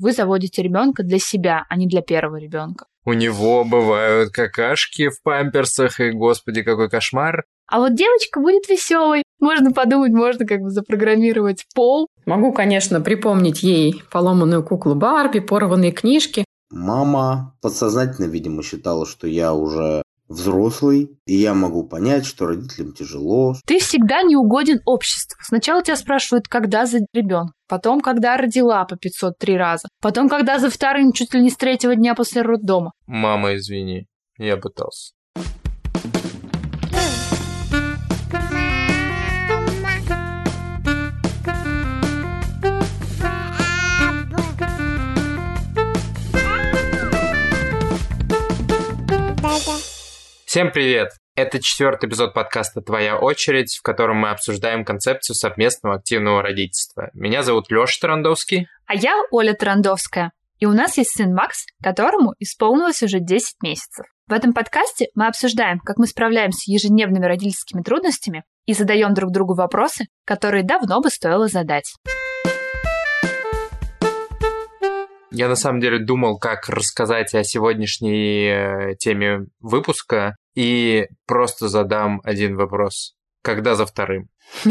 вы заводите ребенка для себя, а не для первого ребенка. У него бывают какашки в памперсах, и, господи, какой кошмар. А вот девочка будет веселой. Можно подумать, можно как бы запрограммировать пол. Могу, конечно, припомнить ей поломанную куклу Барби, порванные книжки. Мама подсознательно, видимо, считала, что я уже взрослый, и я могу понять, что родителям тяжело. Ты всегда не угоден обществу. Сначала тебя спрашивают, когда за ребенка, потом, когда родила по 503 раза, потом, когда за вторым чуть ли не с третьего дня после роддома. Мама, извини, я пытался. Всем привет! Это четвертый эпизод подкаста «Твоя очередь», в котором мы обсуждаем концепцию совместного активного родительства. Меня зовут Лёша Тарандовский. А я Оля Тарандовская. И у нас есть сын Макс, которому исполнилось уже 10 месяцев. В этом подкасте мы обсуждаем, как мы справляемся с ежедневными родительскими трудностями и задаем друг другу вопросы, которые давно бы стоило задать. Я на самом деле думал, как рассказать о сегодняшней э, теме выпуска, и просто задам один вопрос. Когда за вторым?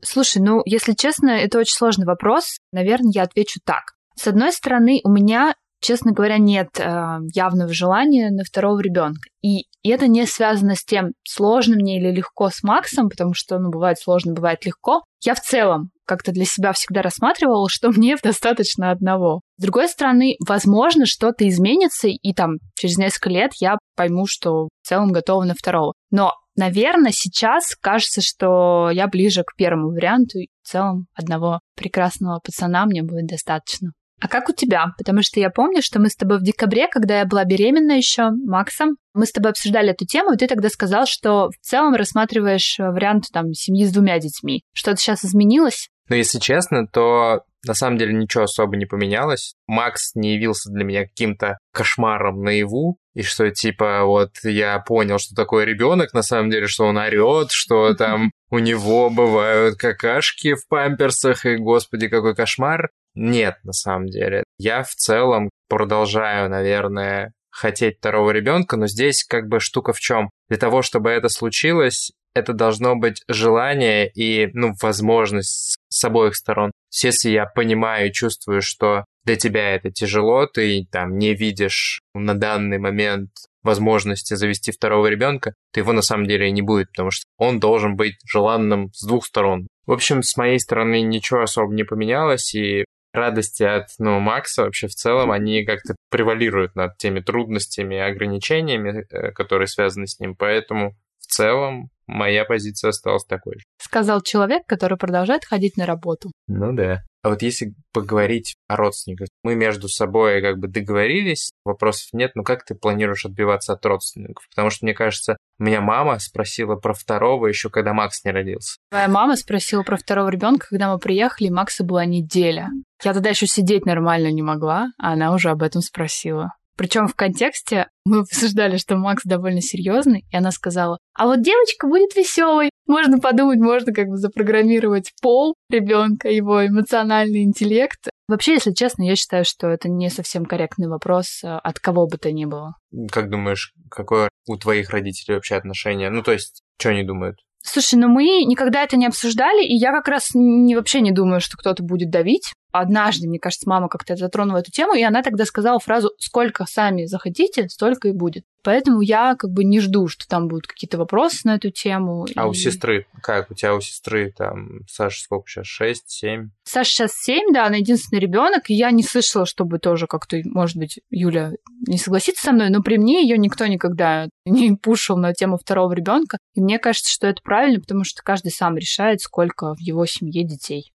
Слушай, ну, если честно, это очень сложный вопрос. Наверное, я отвечу так. С одной стороны, у меня, честно говоря, нет э, явного желания на второго ребенка. И это не связано с тем, сложно мне или легко с Максом, потому что, ну, бывает сложно, бывает легко. Я в целом как-то для себя всегда рассматривала, что мне достаточно одного. С другой стороны, возможно, что-то изменится, и там через несколько лет я пойму, что в целом готова на второго. Но, наверное, сейчас кажется, что я ближе к первому варианту, и в целом одного прекрасного пацана мне будет достаточно. А как у тебя? Потому что я помню, что мы с тобой в декабре, когда я была беременна еще Максом, мы с тобой обсуждали эту тему, и ты тогда сказал, что в целом рассматриваешь вариант там семьи с двумя детьми. Что-то сейчас изменилось? Но если честно, то на самом деле ничего особо не поменялось. Макс не явился для меня каким-то кошмаром наяву, и что типа вот я понял, что такое ребенок, на самом деле, что он орет, что там у него бывают какашки в памперсах, и господи, какой кошмар. Нет, на самом деле. Я в целом продолжаю, наверное, хотеть второго ребенка, но здесь как бы штука в чем? Для того, чтобы это случилось, это должно быть желание и, ну, возможность с обоих сторон. Если я понимаю и чувствую, что для тебя это тяжело, ты там не видишь на данный момент возможности завести второго ребенка, то его на самом деле не будет, потому что он должен быть желанным с двух сторон. В общем, с моей стороны ничего особо не поменялось, и радости от ну, Макса вообще в целом, они как-то превалируют над теми трудностями и ограничениями, э, которые связаны с ним. Поэтому целом моя позиция осталась такой же. Сказал человек, который продолжает ходить на работу. Ну да. А вот если поговорить о родственниках, мы между собой как бы договорились, вопросов нет, но как ты планируешь отбиваться от родственников? Потому что, мне кажется, меня мама спросила про второго еще когда Макс не родился. Твоя мама спросила про второго ребенка, когда мы приехали, и Макса была неделя. Я тогда еще сидеть нормально не могла, а она уже об этом спросила. Причем в контексте мы обсуждали, что Макс довольно серьезный, и она сказала, а вот девочка будет веселой. Можно подумать, можно как бы запрограммировать пол ребенка, его эмоциональный интеллект. Вообще, если честно, я считаю, что это не совсем корректный вопрос э, от кого бы то ни было. Как думаешь, какое у твоих родителей вообще отношение? Ну, то есть, что они думают? Слушай, ну мы никогда это не обсуждали, и я как раз не, вообще не думаю, что кто-то будет давить однажды, мне кажется, мама как-то затронула эту тему, и она тогда сказала фразу «сколько сами захотите, столько и будет». Поэтому я как бы не жду, что там будут какие-то вопросы на эту тему. А и... у сестры? Как? У тебя у сестры там, Саша сколько сейчас? Шесть, семь? Саша сейчас семь, да, она единственный ребенок, и я не слышала, чтобы тоже как-то, может быть, Юля не согласится со мной, но при мне ее никто никогда не пушил на тему второго ребенка. И мне кажется, что это правильно, потому что каждый сам решает, сколько в его семье детей.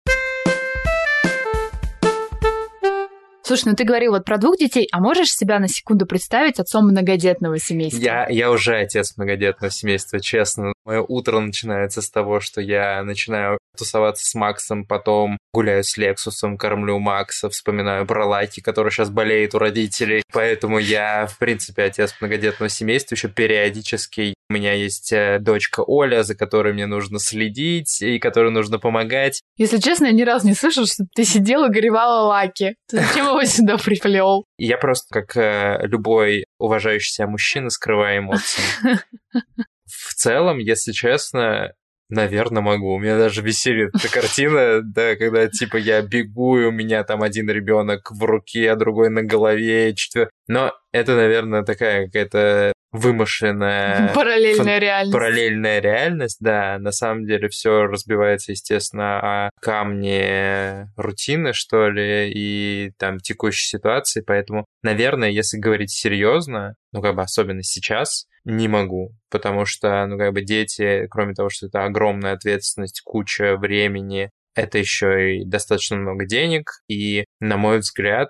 Слушай, ну ты говорил вот про двух детей, а можешь себя на секунду представить отцом многодетного семейства? Я, я уже отец многодетного семейства, честно. Мое утро начинается с того, что я начинаю тусоваться с Максом, потом гуляю с Лексусом, кормлю Макса, вспоминаю про Лаки, который сейчас болеет у родителей. Поэтому я, в принципе, отец многодетного семейства, еще периодически у меня есть э, дочка Оля, за которой мне нужно следить и которой нужно помогать. Если честно, я ни разу не слышал, что ты сидел и горевала лаки. Ты зачем его сюда приплел? Я просто, как э, любой уважающий себя мужчина, скрываю эмоции. В целом, если честно, Наверное, могу. У меня даже веселит эта картина, да, когда типа я бегу, и у меня там один ребенок в руке, а другой на голове, четвер... Но это, наверное, такая какая-то вымышленная... Параллельная фан... реальность. Параллельная реальность, да. На самом деле все разбивается, естественно, о камне рутины, что ли, и там текущей ситуации. Поэтому, наверное, если говорить серьезно, ну, как бы особенно сейчас, не могу, потому что, ну, как бы дети, кроме того, что это огромная ответственность, куча времени, это еще и достаточно много денег, и, на мой взгляд,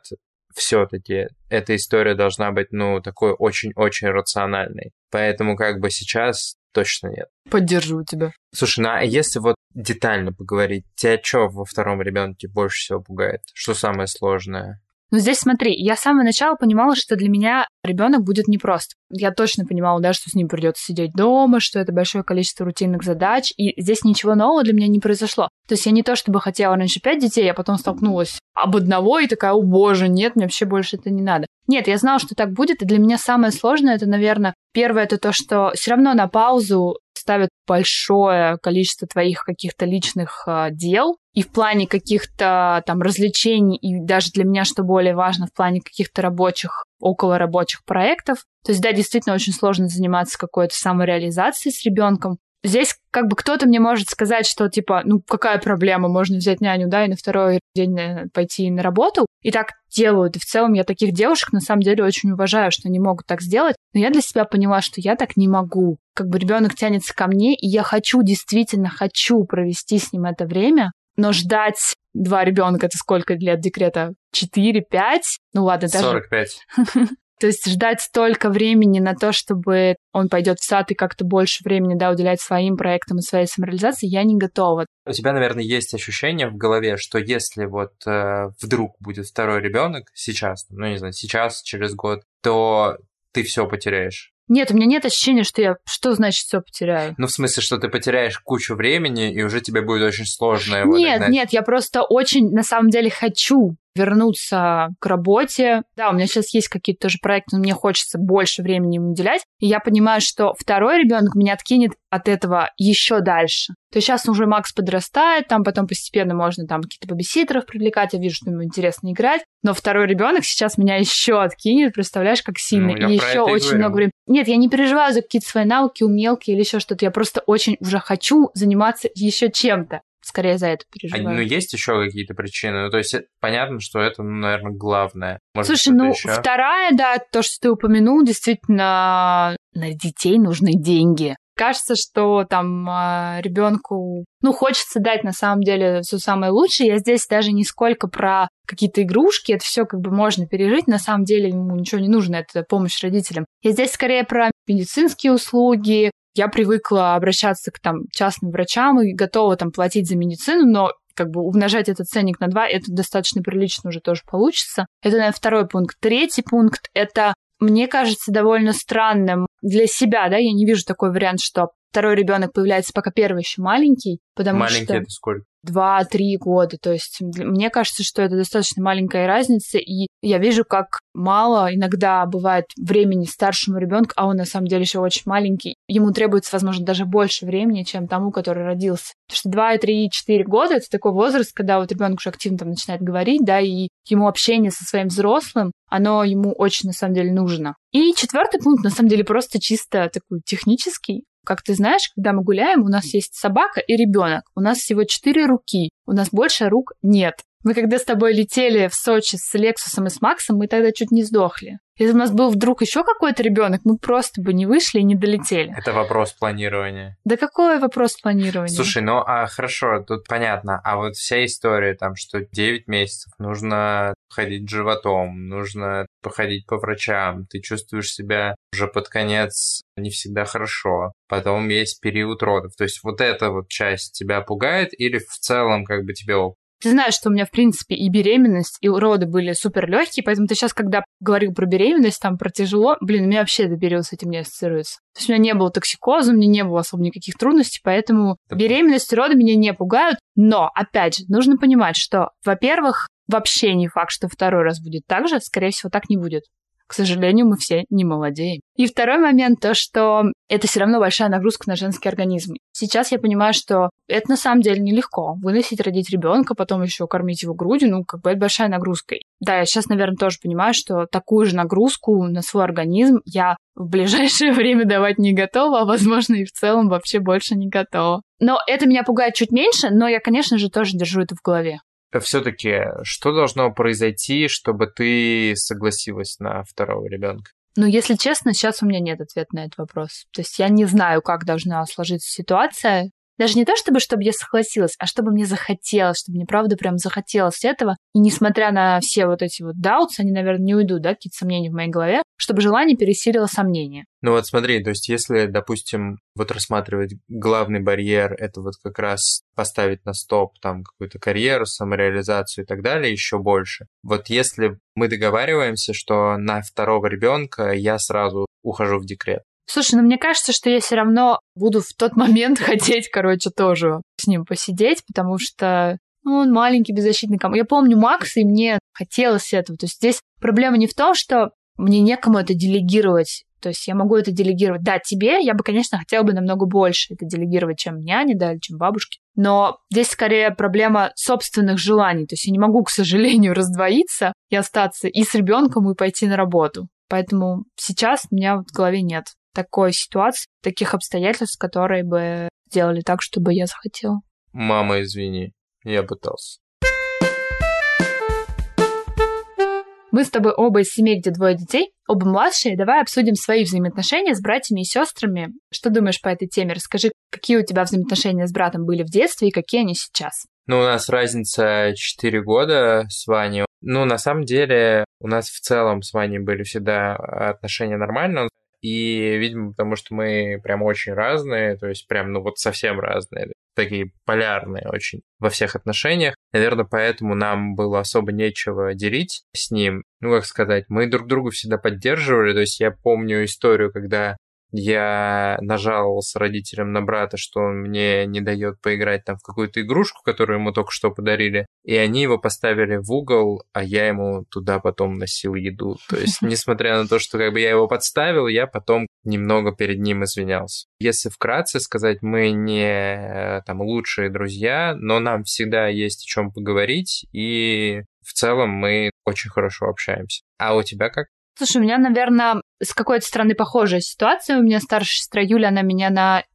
все-таки эта история должна быть, ну, такой очень-очень рациональной. Поэтому как бы сейчас точно нет. Поддерживаю тебя. Слушай, ну а если вот детально поговорить, тебя что во втором ребенке больше всего пугает? Что самое сложное? Но здесь смотри, я с самого начала понимала, что для меня ребенок будет непрост. Я точно понимала, да, что с ним придется сидеть дома, что это большое количество рутинных задач, и здесь ничего нового для меня не произошло. То есть я не то чтобы хотела раньше пять детей, а потом столкнулась об одного и такая, о боже, нет, мне вообще больше это не надо. Нет, я знала, что так будет, и для меня самое сложное это, наверное, первое, это то, что все равно на паузу ставят большое количество твоих каких-то личных э, дел, и в плане каких-то там развлечений, и даже для меня, что более важно, в плане каких-то рабочих, около рабочих проектов. То есть, да, действительно очень сложно заниматься какой-то самореализацией с ребенком, Здесь как бы кто-то мне может сказать, что типа, ну какая проблема, можно взять няню, да, и на второй день пойти на работу. И так делают. И в целом я таких девушек на самом деле очень уважаю, что они могут так сделать. Но я для себя поняла, что я так не могу. Как бы ребенок тянется ко мне, и я хочу, действительно хочу провести с ним это время, но ждать два ребенка это сколько лет декрета? Четыре, пять? Ну ладно, даже... 45. То есть ждать столько времени на то, чтобы он пойдет в сад и как-то больше времени да, уделять своим проектам и своей самореализации, я не готова. У тебя, наверное, есть ощущение в голове, что если вот э, вдруг будет второй ребенок сейчас, ну не знаю, сейчас, через год, то ты все потеряешь. Нет, у меня нет ощущения, что я... Что значит все потеряю? Ну, в смысле, что ты потеряешь кучу времени, и уже тебе будет очень сложно его Нет, догнать. нет, я просто очень, на самом деле, хочу вернуться к работе. Да, у меня сейчас есть какие-то тоже проекты, но мне хочется больше времени им уделять. И я понимаю, что второй ребенок меня откинет от этого еще дальше. То есть сейчас уже Макс подрастает, там потом постепенно можно там какие-то бабиситеров привлекать, я вижу, что ему интересно играть. Но второй ребенок сейчас меня еще откинет, представляешь, как сильно. Ну, и еще очень говорю. много времени. Нет, я не переживаю за какие-то свои навыки, умелки или еще что-то. Я просто очень уже хочу заниматься еще чем-то скорее за это переживаю. А, ну, есть еще какие-то причины? Ну, то есть, понятно, что это, ну, наверное, главное. Может, Слушай, ну, еще? вторая, да, то, что ты упомянул, действительно, на детей нужны деньги. Кажется, что там а, ребенку, ну, хочется дать на самом деле все самое лучшее. Я здесь даже не сколько про какие-то игрушки, это все как бы можно пережить. На самом деле ему ничего не нужно, это помощь родителям. Я здесь скорее про медицинские услуги, я привыкла обращаться к там частным врачам и готова там платить за медицину, но как бы умножать этот ценник на два, это достаточно прилично уже тоже получится. Это, наверное, второй пункт. Третий пункт — это, мне кажется, довольно странным для себя, да, я не вижу такой вариант, что второй ребенок появляется, пока первый еще маленький, потому маленький что... это сколько? Два-три года. То есть мне кажется, что это достаточно маленькая разница, и я вижу, как мало иногда бывает времени старшему ребенку, а он на самом деле еще очень маленький. Ему требуется, возможно, даже больше времени, чем тому, который родился. Потому что 2, 3, 4 года это такой возраст, когда вот ребенок уже активно там начинает говорить, да, и ему общение со своим взрослым, оно ему очень на самом деле нужно. И четвертый пункт, на самом деле, просто чисто такой технический. Как ты знаешь, когда мы гуляем, у нас есть собака и ребенок. У нас всего четыре руки. У нас больше рук нет. Мы когда с тобой летели в Сочи с Лексусом и с Максом, мы тогда чуть не сдохли. Если у нас был вдруг еще какой-то ребенок, мы просто бы не вышли и не долетели. Это вопрос планирования. Да какой вопрос планирования? Слушай, ну а хорошо, тут понятно. А вот вся история там, что 9 месяцев нужно ходить животом, нужно походить по врачам, ты чувствуешь себя уже под конец не всегда хорошо. Потом есть период родов. То есть вот эта вот часть тебя пугает или в целом как бы тебе Ты знаешь, что у меня, в принципе, и беременность, и роды были супер легкие, поэтому ты сейчас, когда говорил про беременность, там, про тяжело, блин, у меня вообще этот период с этим не ассоциируется. То есть у меня не было токсикоза, у меня не было особо никаких трудностей, поэтому беременность и роды меня не пугают. Но, опять же, нужно понимать, что, во-первых, вообще не факт, что второй раз будет так же, скорее всего, так не будет. К сожалению, мы все не молодеем. И второй момент, то, что это все равно большая нагрузка на женский организм. Сейчас я понимаю, что это на самом деле нелегко. Выносить, родить ребенка, потом еще кормить его грудью, ну, как бы это большая нагрузка. Да, я сейчас, наверное, тоже понимаю, что такую же нагрузку на свой организм я в ближайшее время давать не готова, а, возможно, и в целом вообще больше не готова. Но это меня пугает чуть меньше, но я, конечно же, тоже держу это в голове все-таки что должно произойти, чтобы ты согласилась на второго ребенка? Ну, если честно, сейчас у меня нет ответа на этот вопрос. То есть я не знаю, как должна сложиться ситуация. Даже не то, чтобы, чтобы я согласилась, а чтобы мне захотелось, чтобы мне правда прям захотелось этого. И несмотря на все вот эти вот даутс, они, наверное, не уйдут, да, какие-то сомнения в моей голове, чтобы желание пересилило сомнение. Ну вот смотри, то есть если, допустим, вот рассматривать главный барьер, это вот как раз поставить на стоп там какую-то карьеру, самореализацию и так далее, еще больше. Вот если мы договариваемся, что на второго ребенка я сразу ухожу в декрет, Слушай, ну мне кажется, что я все равно буду в тот момент хотеть, короче, тоже с ним посидеть, потому что ну, он маленький, беззащитный кому. Я помню Макса, и мне хотелось этого. То есть здесь проблема не в том, что мне некому это делегировать. То есть я могу это делегировать. Да, тебе я бы, конечно, хотела бы намного больше это делегировать, чем няне, да, или чем бабушке. Но здесь скорее проблема собственных желаний. То есть я не могу, к сожалению, раздвоиться и остаться и с ребенком, и пойти на работу. Поэтому сейчас у меня в голове нет такой ситуации, таких обстоятельств, которые бы сделали так, чтобы я захотела. Мама, извини, я пытался. Мы с тобой оба из семей, где двое детей, оба младшие. Давай обсудим свои взаимоотношения с братьями и сестрами. Что думаешь по этой теме? Расскажи, какие у тебя взаимоотношения с братом были в детстве и какие они сейчас? Ну, у нас разница 4 года с Ваней. Ну, на самом деле, у нас в целом с Ваней были всегда отношения нормальные. И, видимо, потому что мы прям очень разные, то есть прям, ну вот совсем разные, такие полярные очень во всех отношениях. Наверное, поэтому нам было особо нечего делить с ним. Ну, как сказать, мы друг друга всегда поддерживали. То есть я помню историю, когда я нажаловался родителям на брата, что он мне не дает поиграть там в какую-то игрушку, которую ему только что подарили, и они его поставили в угол, а я ему туда потом носил еду. То есть, несмотря на то, что как бы я его подставил, я потом немного перед ним извинялся. Если вкратце сказать, мы не там лучшие друзья, но нам всегда есть о чем поговорить, и в целом мы очень хорошо общаемся. А у тебя как? Слушай, у меня, наверное, с какой-то стороны похожая ситуация. У меня старшая сестра Юля, она меня на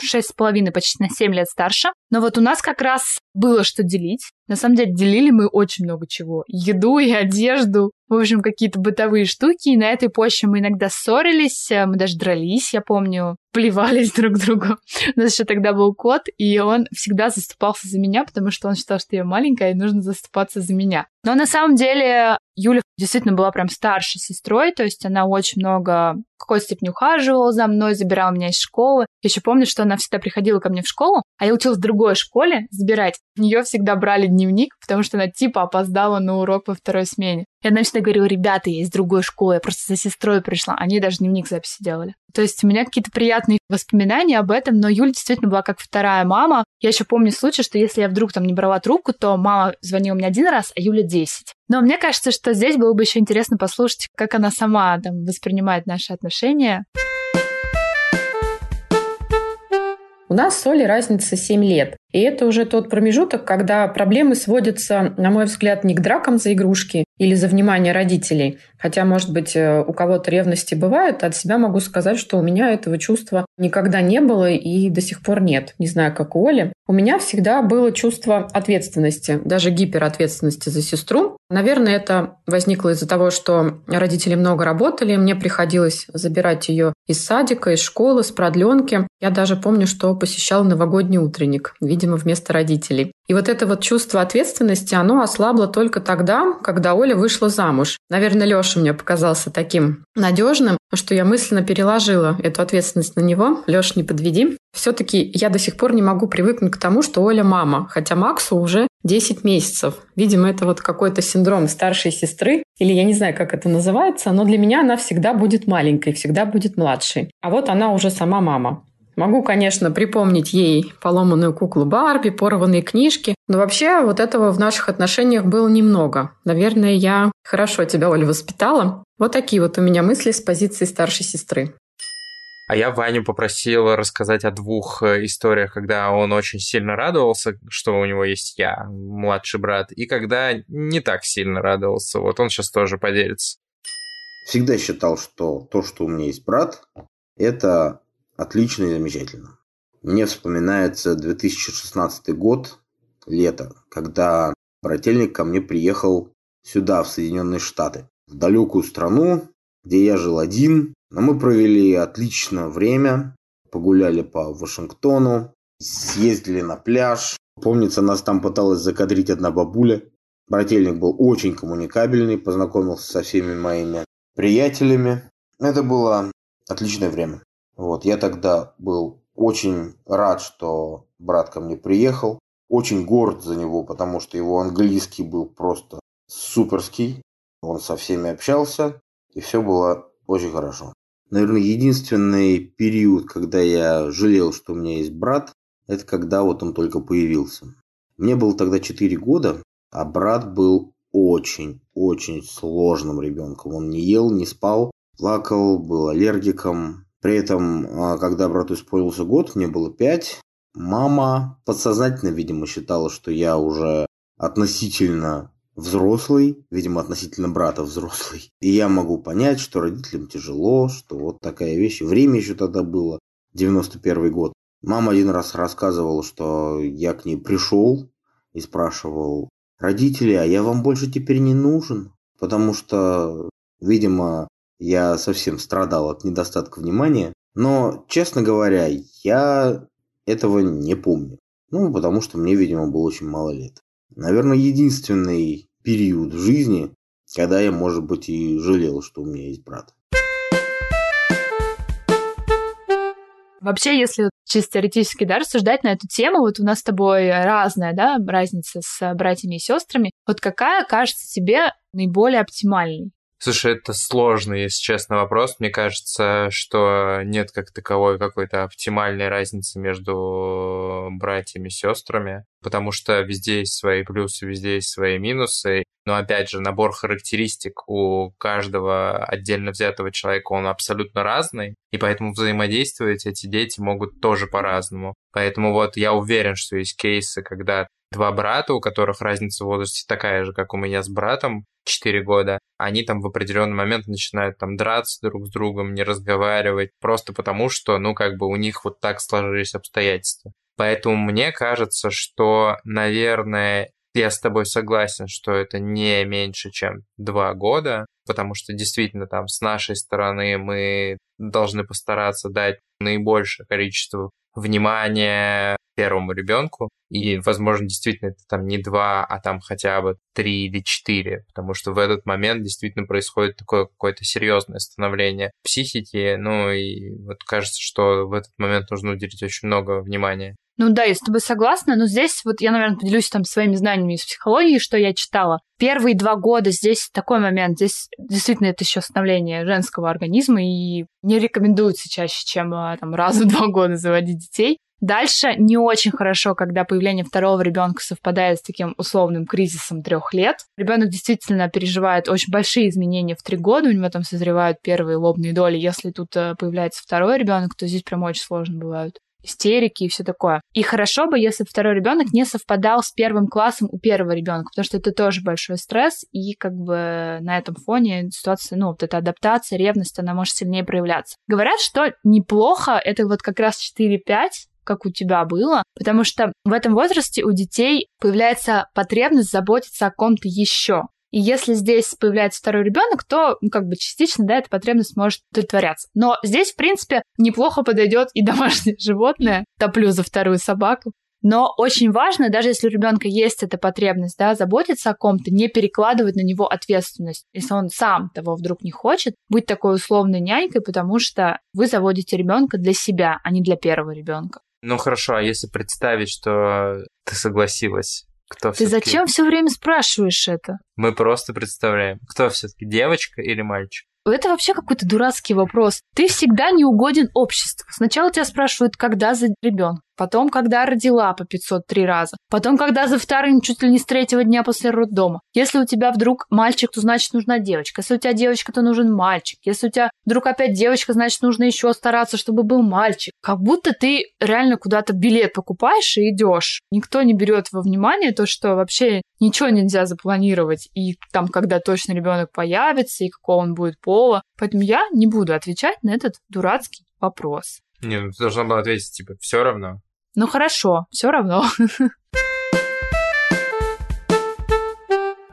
шесть с половиной, почти на семь лет старше. Но вот у нас как раз было что делить. На самом деле делили мы очень много чего. Еду и одежду, в общем, какие-то бытовые штуки. И на этой почве мы иногда ссорились, мы даже дрались, я помню плевались друг другу. У нас еще тогда был кот, и он всегда заступался за меня, потому что он считал, что я маленькая, и нужно заступаться за меня. Но на самом деле Юля действительно была прям старшей сестрой, то есть она очень много в какой-то степени ухаживала за мной, забирала меня из школы. Я еще помню, что она всегда приходила ко мне в школу, а я училась в другой школе забирать. В нее всегда брали дневник, потому что она типа опоздала на урок во второй смене. И она говорила, ребята, я из другой школы, я просто за сестрой пришла. Они даже дневник записи делали. То есть у меня какие-то приятные воспоминания об этом, но Юля действительно была как вторая мама. Я еще помню случай, что если я вдруг там не брала трубку, то мама звонила мне один раз, а Юля десять. Но мне кажется, что здесь было бы еще интересно послушать, как она сама там воспринимает наши отношения. У нас с Олей разница 7 лет. И это уже тот промежуток, когда проблемы сводятся, на мой взгляд, не к дракам за игрушки или за внимание родителей. Хотя, может быть, э, у кого-то ревности бывает. От себя могу сказать, что у меня этого чувства никогда не было и до сих пор нет. Не знаю, как у Оли. У меня всегда было чувство ответственности, даже гиперответственности за сестру. Наверное, это возникло из-за того, что родители много работали, мне приходилось забирать ее из садика, из школы, с продленки. Я даже помню, что посещал новогодний утренник видимо, вместо родителей. И вот это вот чувство ответственности, оно ослабло только тогда, когда Оля вышла замуж. Наверное, Леша мне показался таким надежным, что я мысленно переложила эту ответственность на него. Леш, не подведи. Все-таки я до сих пор не могу привыкнуть к тому, что Оля мама, хотя Максу уже 10 месяцев. Видимо, это вот какой-то синдром старшей сестры, или я не знаю, как это называется, но для меня она всегда будет маленькой, всегда будет младшей. А вот она уже сама мама. Могу, конечно, припомнить ей поломанную куклу Барби, порванные книжки, но вообще вот этого в наших отношениях было немного. Наверное, я хорошо тебя, Оля, воспитала. Вот такие вот у меня мысли с позиции старшей сестры. А я Ваню попросил рассказать о двух э, историях, когда он очень сильно радовался, что у него есть я, младший брат, и когда не так сильно радовался. Вот он сейчас тоже поделится. Всегда считал, что то, что у меня есть брат, это отлично и замечательно. Мне вспоминается 2016 год, лето, когда брательник ко мне приехал сюда, в Соединенные Штаты, в далекую страну, где я жил один, но мы провели отлично время, погуляли по Вашингтону, съездили на пляж. Помнится, нас там пыталась закадрить одна бабуля. Брательник был очень коммуникабельный, познакомился со всеми моими приятелями. Это было отличное время. Вот, я тогда был очень рад, что брат ко мне приехал. Очень горд за него, потому что его английский был просто суперский. Он со всеми общался, и все было очень хорошо. Наверное, единственный период, когда я жалел, что у меня есть брат, это когда вот он только появился. Мне было тогда 4 года, а брат был очень-очень сложным ребенком. Он не ел, не спал, плакал, был аллергиком. При этом, а, когда брату исполнился год, мне было 5, мама подсознательно, видимо, считала, что я уже относительно взрослый, видимо, относительно брата взрослый. И я могу понять, что родителям тяжело, что вот такая вещь. Время еще тогда было, 91 год. Мама один раз рассказывала, что я к ней пришел и спрашивал, родители, а я вам больше теперь не нужен? Потому что, видимо, я совсем страдал от недостатка внимания. Но, честно говоря, я этого не помню. Ну, потому что мне, видимо, было очень мало лет наверное, единственный период в жизни, когда я, может быть, и жалел, что у меня есть брат. Вообще, если чисто теоретически да, рассуждать на эту тему, вот у нас с тобой разная да, разница с братьями и сестрами. Вот какая кажется тебе наиболее оптимальной? Слушай, это сложный, если честно, вопрос. Мне кажется, что нет как таковой какой-то оптимальной разницы между братьями и сестрами, потому что везде есть свои плюсы, везде есть свои минусы. Но опять же, набор характеристик у каждого отдельно взятого человека, он абсолютно разный, и поэтому взаимодействовать эти дети могут тоже по-разному. Поэтому вот я уверен, что есть кейсы, когда два брата, у которых разница в возрасте такая же, как у меня с братом, 4 года, они там в определенный момент начинают там драться друг с другом, не разговаривать, просто потому что, ну, как бы у них вот так сложились обстоятельства. Поэтому мне кажется, что, наверное, я с тобой согласен, что это не меньше, чем два года, потому что действительно там с нашей стороны мы должны постараться дать наибольшее количество внимания первому ребенку. И, возможно, действительно это там не два, а там хотя бы три или четыре, потому что в этот момент действительно происходит такое какое-то серьезное становление психики. Ну и вот кажется, что в этот момент нужно уделить очень много внимания. Ну да, я с тобой согласна, но здесь вот я, наверное, поделюсь там своими знаниями из психологии, что я читала. Первые два года здесь такой момент, здесь действительно это еще становление женского организма, и не рекомендуется чаще, чем а, там раз в два года заводить детей. Дальше не очень хорошо, когда появление второго ребенка совпадает с таким условным кризисом трех лет. Ребенок действительно переживает очень большие изменения в три года, у него там созревают первые лобные доли. Если тут э, появляется второй ребенок, то здесь прям очень сложно бывают истерики и все такое. И хорошо бы, если второй ребенок не совпадал с первым классом у первого ребенка, потому что это тоже большой стресс, и как бы на этом фоне ситуация, ну, вот эта адаптация, ревность, она может сильнее проявляться. Говорят, что неплохо, это вот как раз 4-5, как у тебя было, потому что в этом возрасте у детей появляется потребность заботиться о ком-то еще. И если здесь появляется второй ребенок, то, ну, как бы частично, да, эта потребность может удовлетворяться. Но здесь, в принципе, неплохо подойдет и домашнее животное. Топлю за вторую собаку. Но очень важно, даже если у ребенка есть эта потребность, да, заботиться о ком-то, не перекладывать на него ответственность. Если он сам того вдруг не хочет, быть такой условной нянькой, потому что вы заводите ребенка для себя, а не для первого ребенка. Ну хорошо, а если представить, что ты согласилась Кто Ты зачем все время спрашиваешь это? Мы просто представляем, кто все-таки, девочка или мальчик? Это вообще какой-то дурацкий вопрос. Ты всегда не угоден обществу. Сначала тебя спрашивают, когда за ребенка, потом, когда родила по 503 раза, потом, когда за вторым, чуть ли не с третьего дня после роддома. Если у тебя вдруг мальчик, то значит нужна девочка. Если у тебя девочка, то нужен мальчик. Если у тебя вдруг опять девочка, значит нужно еще стараться, чтобы был мальчик. Как будто ты реально куда-то билет покупаешь и идешь. Никто не берет во внимание то, что вообще ничего нельзя запланировать. И там, когда точно ребенок появится, и какого он будет пола. Поэтому я не буду отвечать на этот дурацкий вопрос. Не, ну, ты должна была ответить, типа, все равно. Ну хорошо, все равно.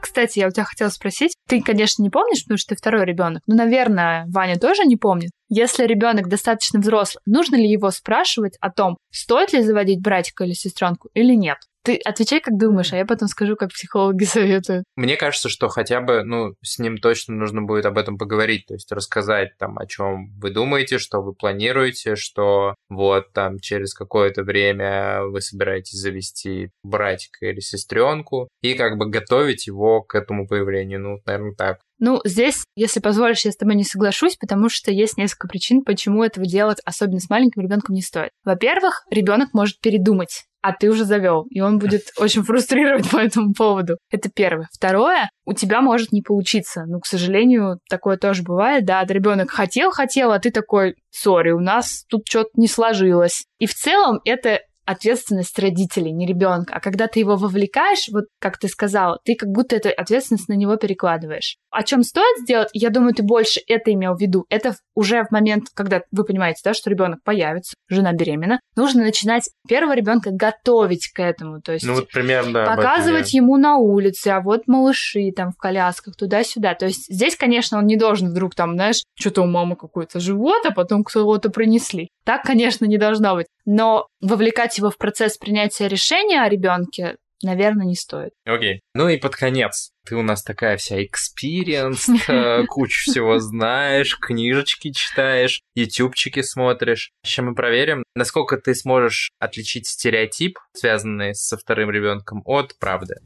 Кстати, я у тебя хотела спросить, ты, конечно, не помнишь, потому что ты второй ребенок, но, наверное, Ваня тоже не помнит. Если ребенок достаточно взрослый, нужно ли его спрашивать о том, стоит ли заводить братика или сестренку или нет? Ты отвечай, как думаешь, а я потом скажу, как психологи советуют. Мне кажется, что хотя бы, ну, с ним точно нужно будет об этом поговорить, то есть рассказать там, о чем вы думаете, что вы планируете, что вот там через какое-то время вы собираетесь завести братика или сестренку, и как бы готовить его к этому появлению, ну, наверное, так. Ну, здесь, если позволишь, я с тобой не соглашусь, потому что есть несколько причин, почему этого делать, особенно с маленьким ребенком, не стоит. Во-первых, ребенок может передумать а ты уже завел, и он будет очень фрустрировать по этому поводу. Это первое. Второе, у тебя может не получиться. Ну, к сожалению, такое тоже бывает, да, ребенок хотел, хотел, а ты такой, сори, у нас тут что-то не сложилось. И в целом это ответственность родителей, не ребенка. А когда ты его вовлекаешь, вот как ты сказала, ты как будто эту ответственность на него перекладываешь. О чем стоит сделать? Я думаю, ты больше это имел в виду. Это уже в момент, когда вы понимаете, да, что ребенок появится, жена беременна, нужно начинать первого ребенка готовить к этому. То есть ну, вот примерно, показывать ему на улице, а вот малыши там в колясках туда-сюда. То есть здесь, конечно, он не должен вдруг там, знаешь, что-то у мамы какой-то живот, а потом кого-то принесли. Так, конечно, не должно быть. Но вовлекать его в процесс принятия решения о ребенке наверное, не стоит. Окей. Okay. Ну и под конец. Ты у нас такая вся experience, кучу всего знаешь, книжечки читаешь, ютубчики смотришь. Сейчас мы проверим, насколько ты сможешь отличить стереотип, связанный со вторым ребенком, от правды.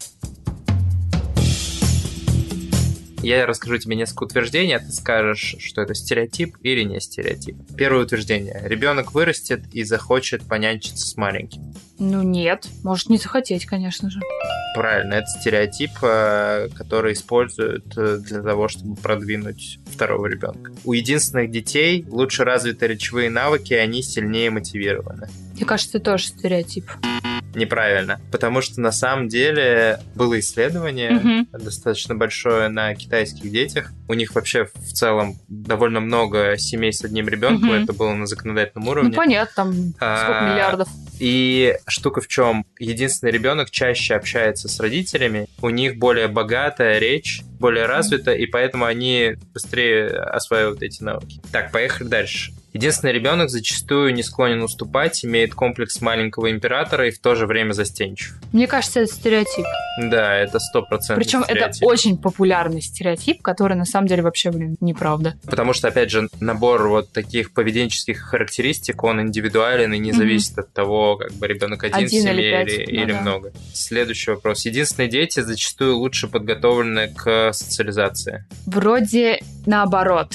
Я расскажу тебе несколько утверждений, а ты скажешь, что это стереотип или не стереотип. Первое утверждение. Ребенок вырастет и захочет понянчиться с маленьким. Ну нет, может не захотеть, конечно же. Правильно, это стереотип, э, который используют э, для того, чтобы продвинуть второго ребенка. У единственных детей лучше развиты речевые навыки, и они сильнее мотивированы. Мне кажется, это тоже стереотип. Неправильно, потому что на самом деле было исследование Мгм. достаточно большое на китайских детях. У них вообще в целом довольно много семей с одним ребенком. Мгм. Это было на законодательном Ну уровне. понятно, там сколько А, миллиардов. И штука в чем? Единственный ребенок чаще общается с родителями, у них более богатая речь, более развита, и поэтому они быстрее осваивают эти навыки. Так, поехали дальше. Единственный ребенок зачастую не склонен уступать, имеет комплекс маленького императора и в то же время застенчив. Мне кажется, это стереотип. Да, это стопроцентный Причем это стереотип. очень популярный стереотип, который на самом деле вообще, блин, неправда. Потому что, опять же, набор вот таких поведенческих характеристик, он индивидуален и не Мгм. зависит от того, как бы ребенок один, Один в или семье пять, или, ну или да. много. Следующий вопрос. Единственные дети зачастую лучше подготовлены к социализации. Вроде наоборот.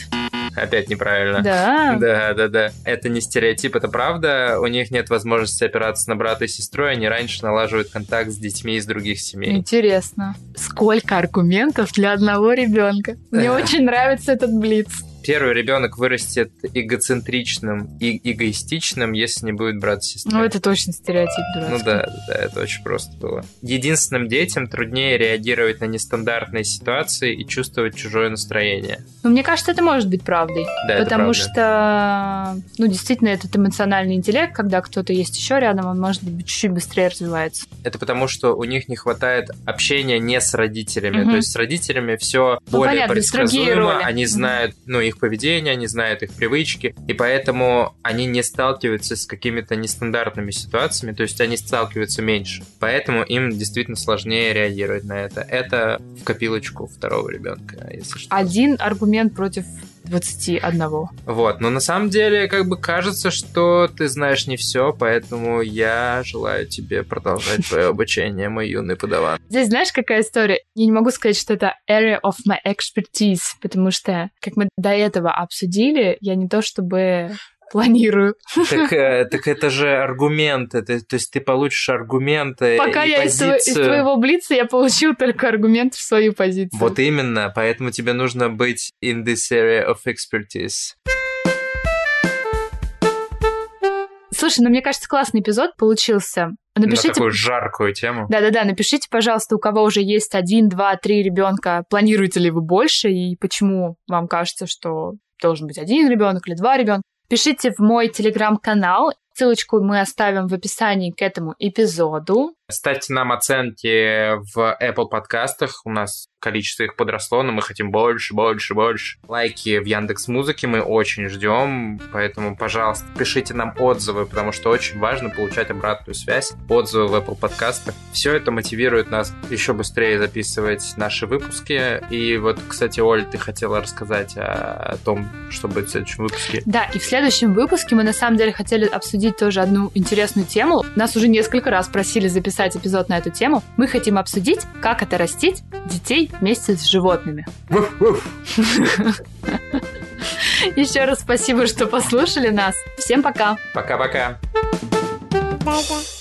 Опять неправильно. Да. Да, да, да. Это не стереотип, это правда. У них нет возможности опираться на брата и сестру, они раньше налаживают контакт с детьми из других семей. Интересно. Сколько аргументов для одного ребенка? Мне очень нравится этот блиц. Первый ребенок вырастет эгоцентричным и эгоистичным, если не будет брата и. Ну, это точно стереотип дурацкий. Ну да, да, это очень просто было. Единственным детям труднее реагировать на нестандартные ситуации и чувствовать чужое настроение. Но мне кажется, это может быть правдой. Да, потому что, ну, действительно, этот эмоциональный интеллект, когда кто-то есть еще рядом, он может быть чуть-чуть быстрее развивается. Это потому, что у них не хватает общения не с родителями. Мгм. То есть с родителями все Ну, более понятно, предсказуемо, они знают, ну, их поведение, они знают их привычки, и поэтому они не сталкиваются с какими-то нестандартными ситуациями, то есть они сталкиваются меньше. Поэтому им действительно сложнее реагировать на это. Это в копилочку второго ребенка, если что. Один аргумент против 21. Вот, но на самом деле, как бы кажется, что ты знаешь не все, поэтому я желаю тебе продолжать твое обучение, мой юный подаван. Здесь знаешь, какая история? Я не могу сказать, что это area of my expertise, потому что, как мы до этого обсудили, я не то чтобы планирую. Так, э, так это же аргументы, то, то есть ты получишь аргументы Пока и я из, позицию. из твоего блица, я получил только аргумент в свою позицию. Вот именно, поэтому тебе нужно быть in this area of expertise. Слушай, ну мне кажется, классный эпизод получился. Напишите... На такую жаркую тему. Да-да-да, напишите, пожалуйста, у кого уже есть один, два, три ребенка, планируете ли вы больше и почему вам кажется, что должен быть один ребенок или два ребенка. Пишите в мой телеграм-канал. Ссылочку мы оставим в описании к этому эпизоду. Ставьте нам оценки в Apple подкастах. У нас количество их подросло, но мы хотим больше, больше, больше. Лайки в Яндекс Музыке мы очень ждем, поэтому, пожалуйста, пишите нам отзывы, потому что очень важно получать обратную связь, отзывы в Apple подкастах. Все это мотивирует нас еще быстрее записывать наши выпуски. И вот, кстати, Оль, ты хотела рассказать о, о том, что будет в следующем выпуске. Да, и в следующем выпуске мы на самом деле хотели обсудить тоже одну интересную тему. Нас уже несколько раз просили записать записать эпизод на эту тему, мы хотим обсудить, как это растить детей вместе с животными. Еще раз спасибо, что послушали нас. Всем пока. Пока-пока. Да-да.